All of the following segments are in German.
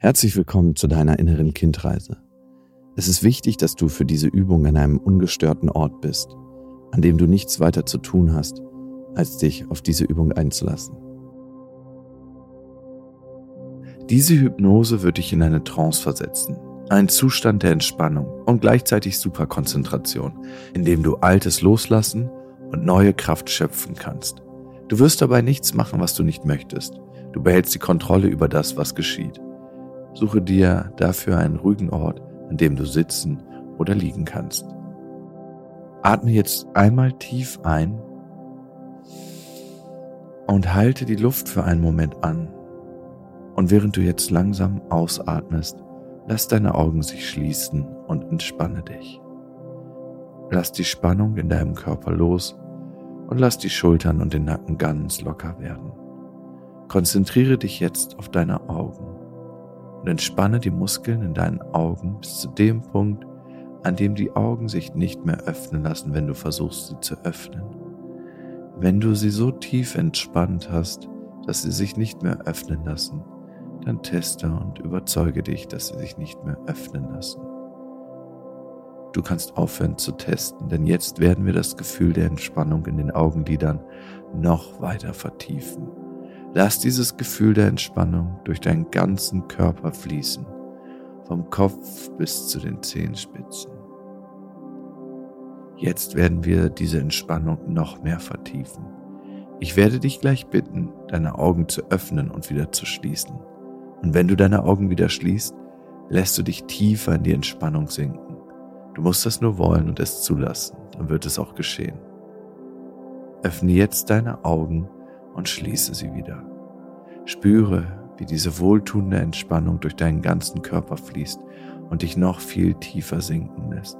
Herzlich willkommen zu deiner inneren Kindreise. Es ist wichtig, dass du für diese Übung an einem ungestörten Ort bist, an dem du nichts weiter zu tun hast, als dich auf diese Übung einzulassen. Diese Hypnose wird dich in eine Trance versetzen, einen Zustand der Entspannung und gleichzeitig Superkonzentration, in dem du Altes loslassen und neue Kraft schöpfen kannst. Du wirst dabei nichts machen, was du nicht möchtest. Du behältst die Kontrolle über das, was geschieht. Suche dir dafür einen ruhigen Ort, an dem du sitzen oder liegen kannst. Atme jetzt einmal tief ein und halte die Luft für einen Moment an. Und während du jetzt langsam ausatmest, lass deine Augen sich schließen und entspanne dich. Lass die Spannung in deinem Körper los und lass die Schultern und den Nacken ganz locker werden. Konzentriere dich jetzt auf deine Augen und entspanne die Muskeln in deinen Augen bis zu dem Punkt, an dem die Augen sich nicht mehr öffnen lassen, wenn du versuchst, sie zu öffnen. Wenn du sie so tief entspannt hast, dass sie sich nicht mehr öffnen lassen, dann teste und überzeuge dich, dass sie sich nicht mehr öffnen lassen. Du kannst aufhören zu testen, denn jetzt werden wir das Gefühl der Entspannung in den Augenlidern noch weiter vertiefen. Lass dieses Gefühl der Entspannung durch deinen ganzen Körper fließen, vom Kopf bis zu den Zehenspitzen. Jetzt werden wir diese Entspannung noch mehr vertiefen. Ich werde dich gleich bitten, deine Augen zu öffnen und wieder zu schließen. Und wenn du deine Augen wieder schließt, lässt du dich tiefer in die Entspannung sinken. Du musst das nur wollen und es zulassen, dann wird es auch geschehen. Öffne jetzt deine Augen und schließe sie wieder. Spüre, wie diese wohltuende Entspannung durch deinen ganzen Körper fließt und dich noch viel tiefer sinken lässt.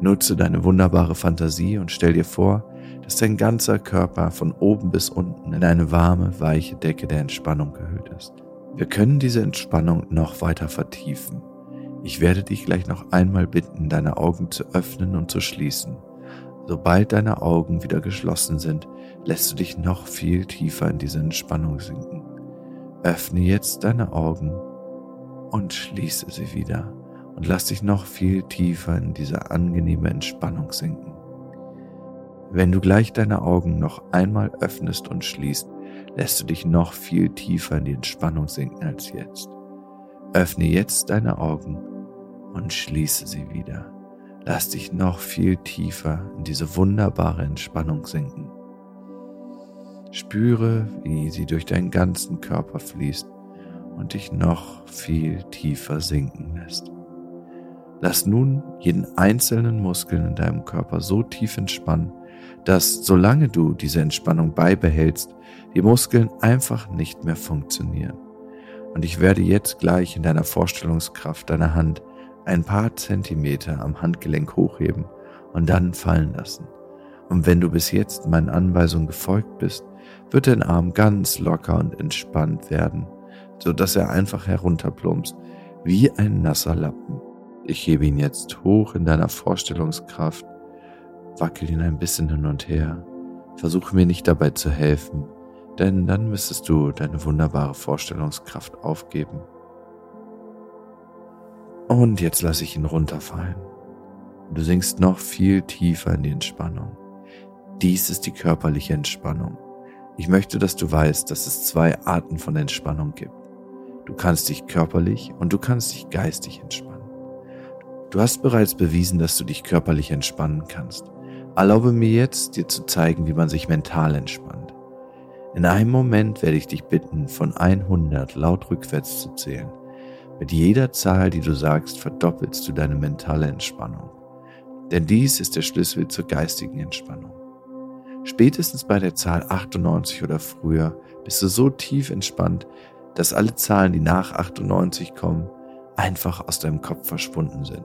Nutze deine wunderbare Fantasie und stell dir vor, dass dein ganzer Körper von oben bis unten in eine warme, weiche Decke der Entspannung gehüllt ist. Wir können diese Entspannung noch weiter vertiefen. Ich werde dich gleich noch einmal bitten, deine Augen zu öffnen und zu schließen. Sobald deine Augen wieder geschlossen sind, lässt du dich noch viel tiefer in diese Entspannung sinken. Öffne jetzt deine Augen und schließe sie wieder und lass dich noch viel tiefer in diese angenehme Entspannung sinken. Wenn du gleich deine Augen noch einmal öffnest und schließt, lässt du dich noch viel tiefer in die Entspannung sinken als jetzt. Öffne jetzt deine Augen und schließe sie wieder. Lass dich noch viel tiefer in diese wunderbare Entspannung sinken. Spüre, wie sie durch deinen ganzen Körper fließt und dich noch viel tiefer sinken lässt. Lass nun jeden einzelnen Muskel in deinem Körper so tief entspannen, dass solange du diese Entspannung beibehältst, die Muskeln einfach nicht mehr funktionieren. Und ich werde jetzt gleich in deiner Vorstellungskraft deine Hand ein paar Zentimeter am Handgelenk hochheben und dann fallen lassen. Und wenn du bis jetzt meinen Anweisungen gefolgt bist, wird dein Arm ganz locker und entspannt werden, so dass er einfach herunterplumpst, wie ein nasser Lappen. Ich hebe ihn jetzt hoch in deiner Vorstellungskraft, wackel ihn ein bisschen hin und her, versuche mir nicht dabei zu helfen, denn dann müsstest du deine wunderbare Vorstellungskraft aufgeben. Und jetzt lasse ich ihn runterfallen. Du sinkst noch viel tiefer in die Entspannung. Dies ist die körperliche Entspannung. Ich möchte, dass du weißt, dass es zwei Arten von Entspannung gibt. Du kannst dich körperlich und du kannst dich geistig entspannen. Du hast bereits bewiesen, dass du dich körperlich entspannen kannst. Erlaube mir jetzt, dir zu zeigen, wie man sich mental entspannt. In einem Moment werde ich dich bitten, von 100 laut rückwärts zu zählen. Mit jeder Zahl, die du sagst, verdoppelst du deine mentale Entspannung. Denn dies ist der Schlüssel zur geistigen Entspannung. Spätestens bei der Zahl 98 oder früher bist du so tief entspannt, dass alle Zahlen, die nach 98 kommen, einfach aus deinem Kopf verschwunden sind.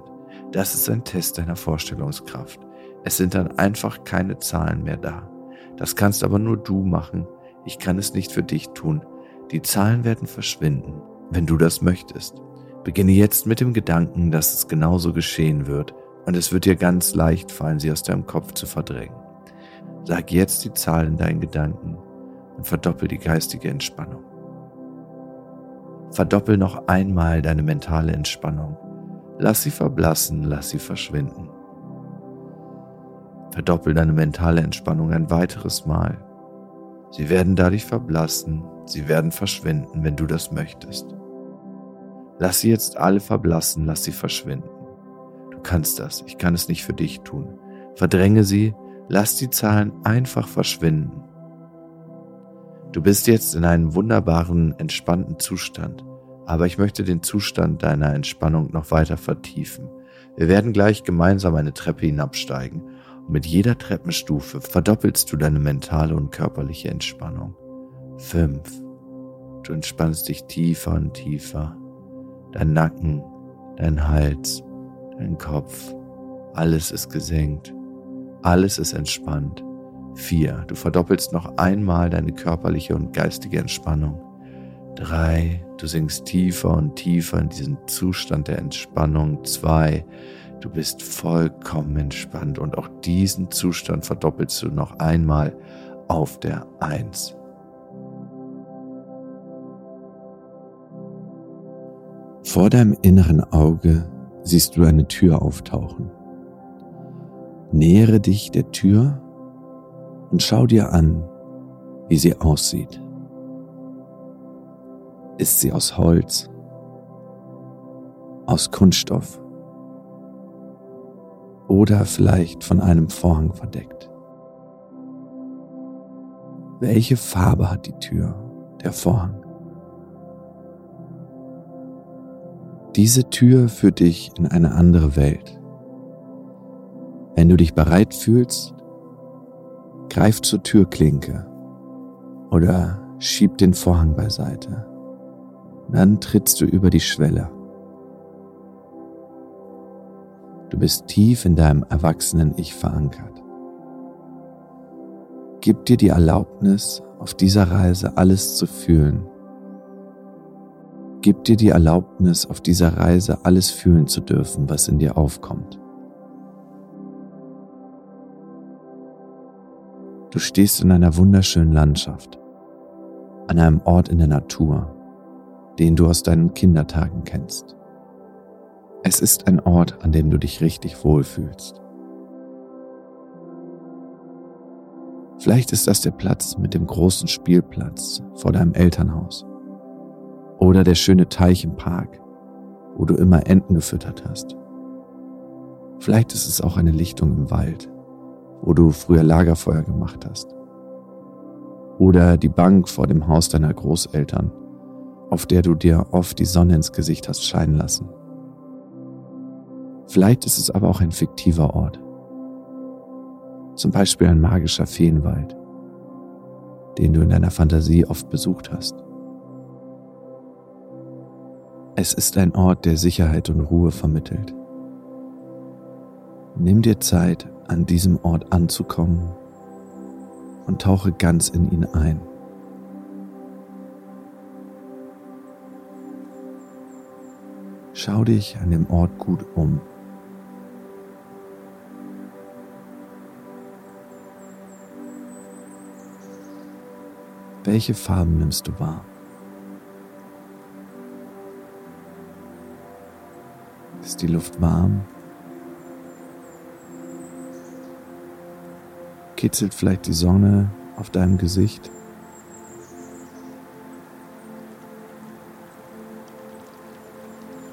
Das ist ein Test deiner Vorstellungskraft. Es sind dann einfach keine Zahlen mehr da. Das kannst aber nur du machen. Ich kann es nicht für dich tun. Die Zahlen werden verschwinden wenn du das möchtest. Beginne jetzt mit dem Gedanken, dass es genauso geschehen wird und es wird dir ganz leicht fallen, sie aus deinem Kopf zu verdrängen. Sag jetzt die Zahl in deinen Gedanken und verdoppel die geistige Entspannung. Verdoppel noch einmal deine mentale Entspannung. Lass sie verblassen, lass sie verschwinden. Verdoppel deine mentale Entspannung ein weiteres Mal. Sie werden dadurch verblassen, sie werden verschwinden, wenn du das möchtest. Lass sie jetzt alle verblassen, lass sie verschwinden. Du kannst das, ich kann es nicht für dich tun. Verdränge sie, lass die Zahlen einfach verschwinden. Du bist jetzt in einem wunderbaren, entspannten Zustand, aber ich möchte den Zustand deiner Entspannung noch weiter vertiefen. Wir werden gleich gemeinsam eine Treppe hinabsteigen und mit jeder Treppenstufe verdoppelst du deine mentale und körperliche Entspannung. Fünf. Du entspannst dich tiefer und tiefer. Dein Nacken, dein Hals, dein Kopf, alles ist gesenkt. Alles ist entspannt. Vier. Du verdoppelst noch einmal deine körperliche und geistige Entspannung. Drei. Du sinkst tiefer und tiefer in diesen Zustand der Entspannung. Zwei. Du bist vollkommen entspannt und auch diesen Zustand verdoppelst du noch einmal auf der Eins. Vor deinem inneren Auge siehst du eine Tür auftauchen. Nähere dich der Tür und schau dir an, wie sie aussieht. Ist sie aus Holz, aus Kunststoff oder vielleicht von einem Vorhang verdeckt? Welche Farbe hat die Tür, der Vorhang? Diese Tür führt dich in eine andere Welt. Wenn du dich bereit fühlst, greif zur Türklinke oder schieb den Vorhang beiseite. Dann trittst du über die Schwelle. Du bist tief in deinem erwachsenen Ich verankert. Gib dir die Erlaubnis, auf dieser Reise alles zu fühlen. Gib dir die Erlaubnis, auf dieser Reise alles fühlen zu dürfen, was in dir aufkommt. Du stehst in einer wunderschönen Landschaft, an einem Ort in der Natur, den du aus deinen Kindertagen kennst. Es ist ein Ort, an dem du dich richtig wohlfühlst. Vielleicht ist das der Platz mit dem großen Spielplatz vor deinem Elternhaus oder der schöne Teich im Park, wo du immer Enten gefüttert hast. Vielleicht ist es auch eine Lichtung im Wald wo du früher Lagerfeuer gemacht hast. Oder die Bank vor dem Haus deiner Großeltern, auf der du dir oft die Sonne ins Gesicht hast scheinen lassen. Vielleicht ist es aber auch ein fiktiver Ort. Zum Beispiel ein magischer Feenwald, den du in deiner Fantasie oft besucht hast. Es ist ein Ort, der Sicherheit und Ruhe vermittelt. Nimm dir Zeit, an diesem Ort anzukommen und tauche ganz in ihn ein. Schau dich an dem Ort gut um. Welche Farben nimmst du wahr? Ist die Luft warm Kitzelt vielleicht die Sonne auf deinem Gesicht?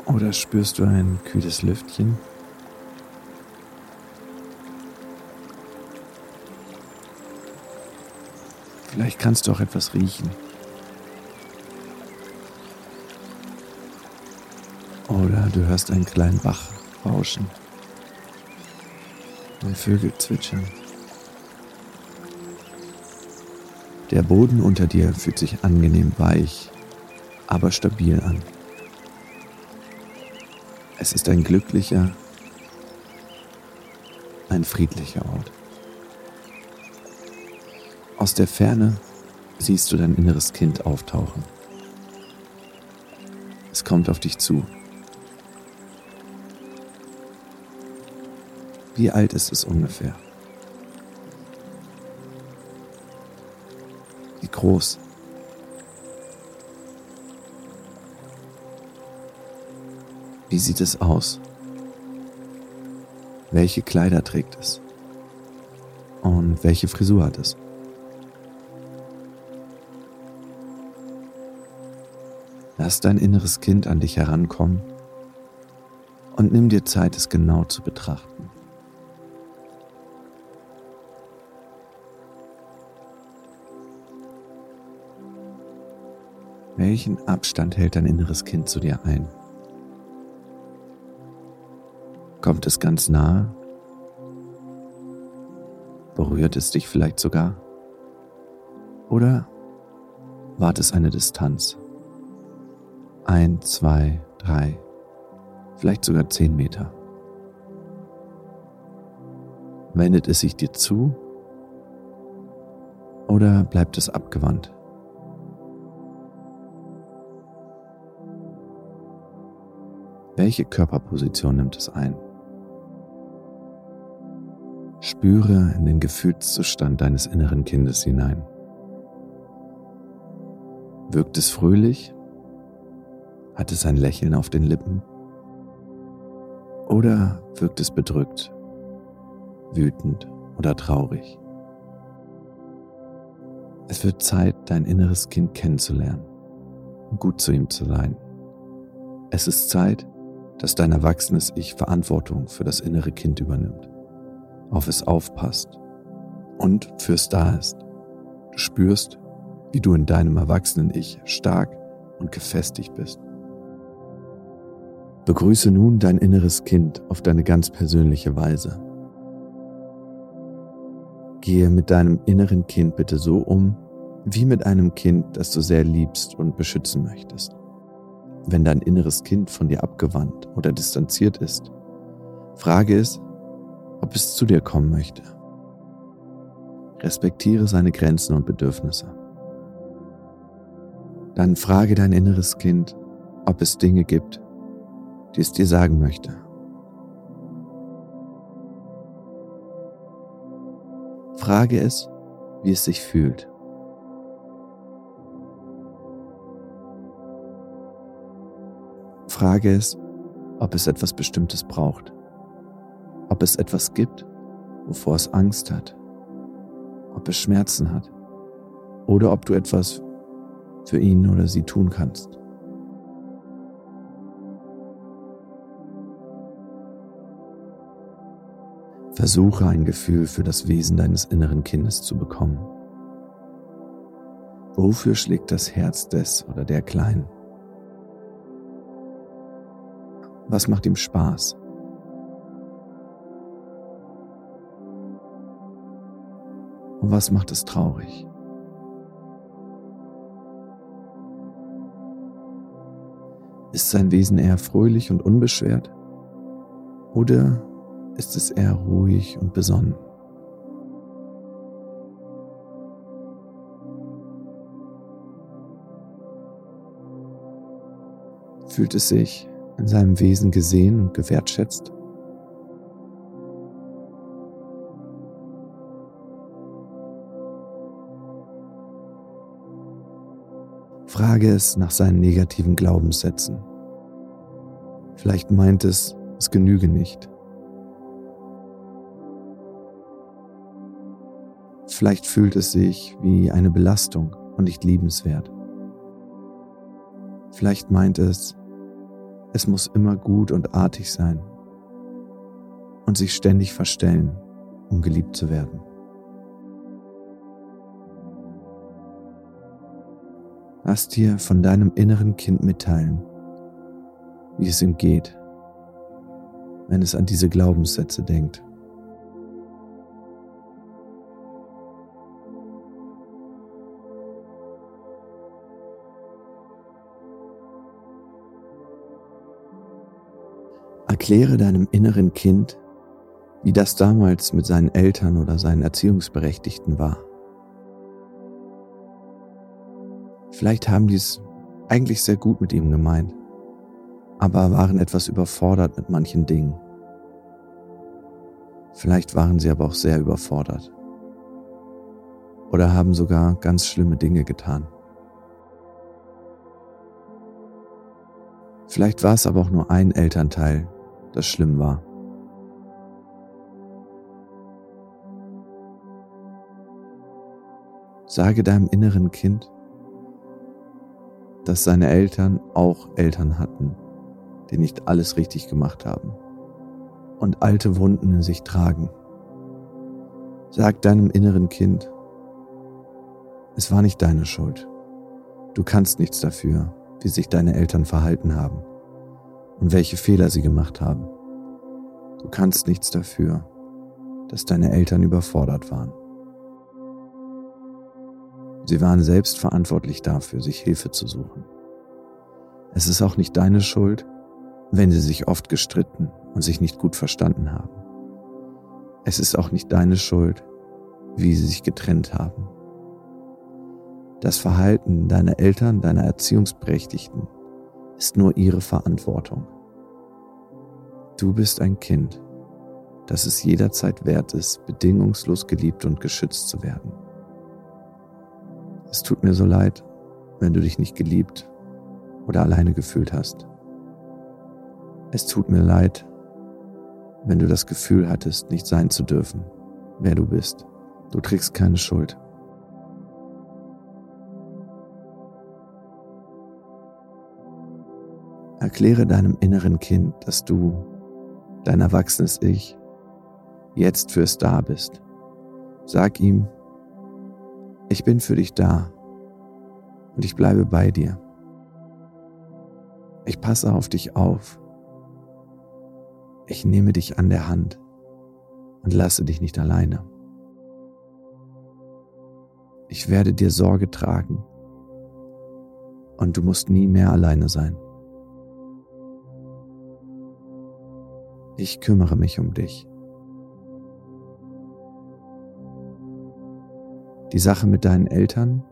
Oder spürst du ein kühles Lüftchen? Vielleicht kannst du auch etwas riechen. Oder du hörst einen kleinen Bach rauschen und Vögel zwitschern. Der Boden unter dir fühlt sich angenehm weich, aber stabil an. Es ist ein glücklicher, ein friedlicher Ort. Aus der Ferne siehst du dein inneres Kind auftauchen. Es kommt auf dich zu. Wie alt ist es ungefähr? Groß. Wie sieht es aus? Welche Kleider trägt es? Und welche Frisur hat es? Lass dein inneres Kind an dich herankommen und nimm dir Zeit, es genau zu betrachten. Welchen Abstand hält dein inneres Kind zu dir ein? Kommt es ganz nahe? Berührt es dich vielleicht sogar? Oder wart es eine Distanz? Ein, zwei, drei, vielleicht sogar zehn Meter. Wendet es sich dir zu oder bleibt es abgewandt? Welche Körperposition nimmt es ein? Spüre in den Gefühlszustand deines inneren Kindes hinein. Wirkt es fröhlich? Hat es ein Lächeln auf den Lippen? Oder wirkt es bedrückt, wütend oder traurig? Es wird Zeit, dein inneres Kind kennenzulernen und gut zu ihm zu sein. Es ist Zeit, dass dein erwachsenes Ich Verantwortung für das innere Kind übernimmt, auf es aufpasst und fürs da ist. Du spürst, wie du in deinem erwachsenen Ich stark und gefestigt bist. Begrüße nun dein inneres Kind auf deine ganz persönliche Weise. Gehe mit deinem inneren Kind bitte so um, wie mit einem Kind, das du sehr liebst und beschützen möchtest wenn dein inneres Kind von dir abgewandt oder distanziert ist, frage es, ob es zu dir kommen möchte. Respektiere seine Grenzen und Bedürfnisse. Dann frage dein inneres Kind, ob es Dinge gibt, die es dir sagen möchte. Frage es, wie es sich fühlt. Frage ist, ob es etwas Bestimmtes braucht. Ob es etwas gibt, wovor es Angst hat. Ob es Schmerzen hat. Oder ob du etwas für ihn oder sie tun kannst. Versuche ein Gefühl für das Wesen deines inneren Kindes zu bekommen. Wofür schlägt das Herz des oder der Kleinen? Was macht ihm Spaß? Und was macht es traurig? Ist sein Wesen eher fröhlich und unbeschwert? Oder ist es eher ruhig und besonnen? Fühlt es sich in seinem Wesen gesehen und gewertschätzt? Frage es nach seinen negativen Glaubenssätzen. Vielleicht meint es, es genüge nicht. Vielleicht fühlt es sich wie eine Belastung und nicht liebenswert. Vielleicht meint es, es muss immer gut und artig sein und sich ständig verstellen, um geliebt zu werden. Lass dir von deinem inneren Kind mitteilen, wie es ihm geht, wenn es an diese Glaubenssätze denkt. Erkläre deinem inneren Kind, wie das damals mit seinen Eltern oder seinen Erziehungsberechtigten war. Vielleicht haben die es eigentlich sehr gut mit ihm gemeint, aber waren etwas überfordert mit manchen Dingen. Vielleicht waren sie aber auch sehr überfordert oder haben sogar ganz schlimme Dinge getan. Vielleicht war es aber auch nur ein Elternteil, das schlimm war. Sage deinem inneren Kind, dass seine Eltern auch Eltern hatten, die nicht alles richtig gemacht haben und alte Wunden in sich tragen. Sag deinem inneren Kind, es war nicht deine Schuld. Du kannst nichts dafür, wie sich deine Eltern verhalten haben und welche Fehler sie gemacht haben. Du kannst nichts dafür, dass deine Eltern überfordert waren. Sie waren selbst verantwortlich dafür, sich Hilfe zu suchen. Es ist auch nicht deine Schuld, wenn sie sich oft gestritten und sich nicht gut verstanden haben. Es ist auch nicht deine Schuld, wie sie sich getrennt haben. Das Verhalten deiner Eltern, deiner Erziehungsberechtigten ist nur ihre Verantwortung. Du bist ein Kind, das es jederzeit wert ist, bedingungslos geliebt und geschützt zu werden. Es tut mir so leid, wenn du dich nicht geliebt oder alleine gefühlt hast. Es tut mir leid, wenn du das Gefühl hattest, nicht sein zu dürfen, wer du bist. Du trägst keine Schuld. Erkläre deinem inneren Kind, dass du, dein erwachsenes Ich, jetzt fürs Da bist. Sag ihm, ich bin für dich da und ich bleibe bei dir. Ich passe auf dich auf. Ich nehme dich an der Hand und lasse dich nicht alleine. Ich werde dir Sorge tragen und du musst nie mehr alleine sein. Ich kümmere mich um dich. Die Sache mit deinen Eltern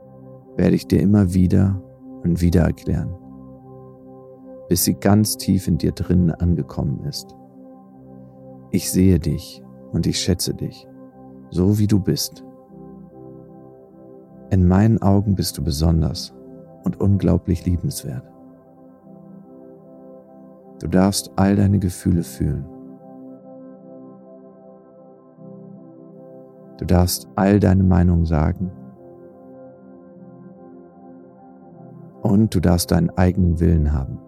werde ich dir immer wieder und wieder erklären, bis sie ganz tief in dir drinnen angekommen ist. Ich sehe dich und ich schätze dich, so wie du bist. In meinen Augen bist du besonders und unglaublich liebenswert. Du darfst all deine Gefühle fühlen Du darfst all deine Meinung sagen. Und du darfst deinen eigenen Willen haben.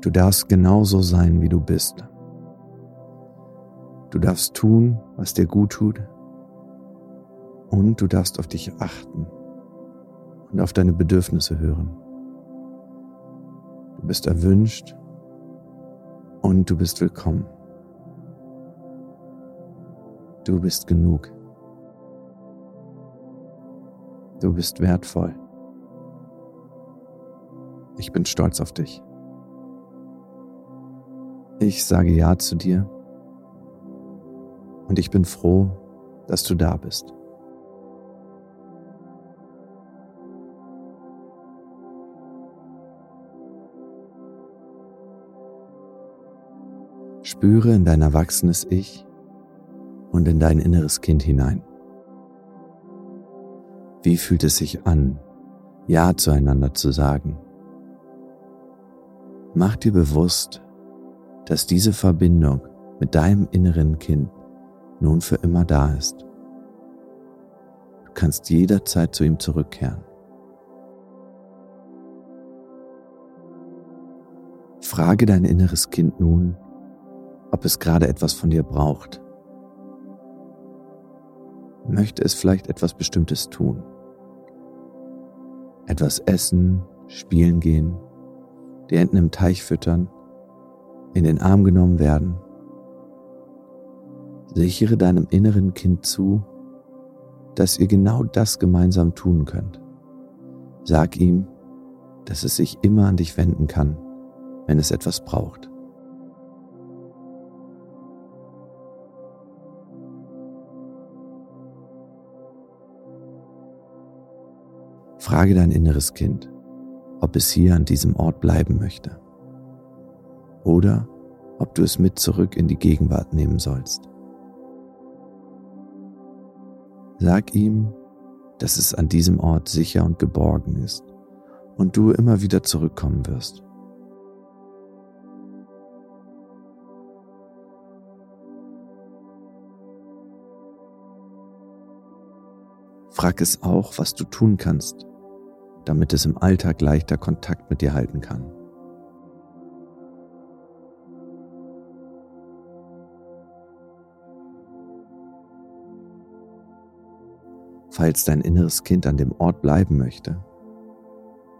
Du darfst genauso sein, wie du bist. Du darfst tun, was dir gut tut. Und du darfst auf dich achten und auf deine Bedürfnisse hören. Du bist erwünscht und du bist willkommen. Du bist genug. Du bist wertvoll. Ich bin stolz auf dich. Ich sage Ja zu dir und ich bin froh, dass du da bist. Spüre in dein erwachsenes Ich, und in dein inneres Kind hinein. Wie fühlt es sich an, Ja zueinander zu sagen? Mach dir bewusst, dass diese Verbindung mit deinem inneren Kind nun für immer da ist. Du kannst jederzeit zu ihm zurückkehren. Frage dein inneres Kind nun, ob es gerade etwas von dir braucht möchte es vielleicht etwas Bestimmtes tun. Etwas essen, spielen gehen, die Enten im Teich füttern, in den Arm genommen werden. Sichere deinem inneren Kind zu, dass ihr genau das gemeinsam tun könnt. Sag ihm, dass es sich immer an dich wenden kann, wenn es etwas braucht. Frage dein inneres Kind, ob es hier an diesem Ort bleiben möchte oder ob du es mit zurück in die Gegenwart nehmen sollst. Sag ihm, dass es an diesem Ort sicher und geborgen ist und du immer wieder zurückkommen wirst. Frag es auch, was du tun kannst, damit es im Alltag leichter Kontakt mit dir halten kann. Falls dein inneres Kind an dem Ort bleiben möchte,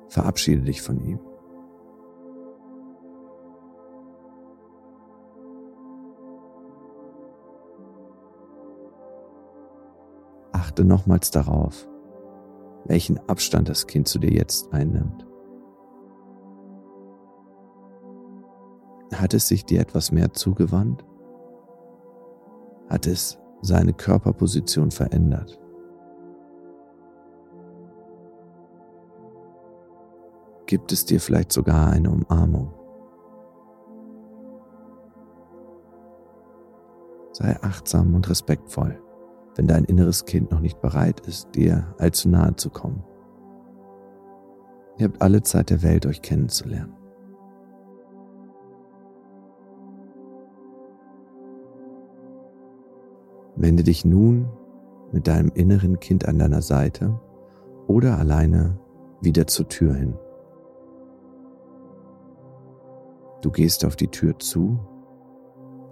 verabschiede dich von ihm. Achte nochmals darauf, welchen Abstand das Kind zu dir jetzt einnimmt. Hat es sich dir etwas mehr zugewandt? Hat es seine Körperposition verändert? Gibt es dir vielleicht sogar eine Umarmung? Sei achtsam und respektvoll wenn dein inneres Kind noch nicht bereit ist, dir allzu nahe zu kommen. Ihr habt alle Zeit der Welt, euch kennenzulernen. Wende dich nun mit deinem inneren Kind an deiner Seite oder alleine wieder zur Tür hin. Du gehst auf die Tür zu,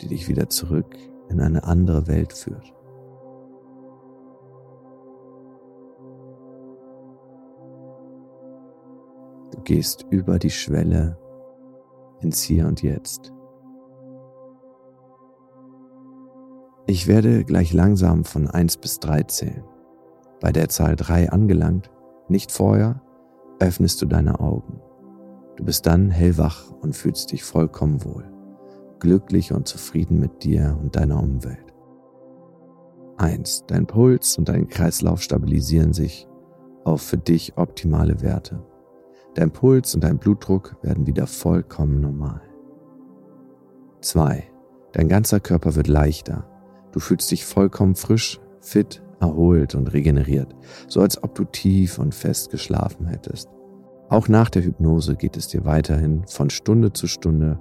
die dich wieder zurück in eine andere Welt führt. Gehst über die Schwelle ins Hier und Jetzt. Ich werde gleich langsam von 1 bis 3 zählen. Bei der Zahl 3 angelangt, nicht vorher, öffnest du deine Augen. Du bist dann hellwach und fühlst dich vollkommen wohl, glücklich und zufrieden mit dir und deiner Umwelt. 1. Dein Puls und dein Kreislauf stabilisieren sich auf für dich optimale Werte. Dein Puls und dein Blutdruck werden wieder vollkommen normal. 2. Dein ganzer Körper wird leichter. Du fühlst dich vollkommen frisch, fit, erholt und regeneriert, so als ob du tief und fest geschlafen hättest. Auch nach der Hypnose geht es dir weiterhin von Stunde zu Stunde,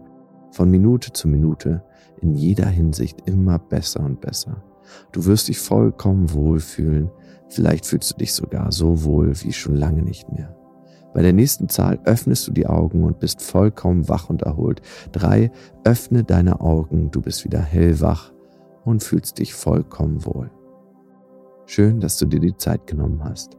von Minute zu Minute, in jeder Hinsicht immer besser und besser. Du wirst dich vollkommen wohlfühlen, vielleicht fühlst du dich sogar so wohl wie schon lange nicht mehr. Bei der nächsten Zahl öffnest du die Augen und bist vollkommen wach und erholt. Drei, öffne deine Augen, du bist wieder hellwach und fühlst dich vollkommen wohl. Schön, dass du dir die Zeit genommen hast.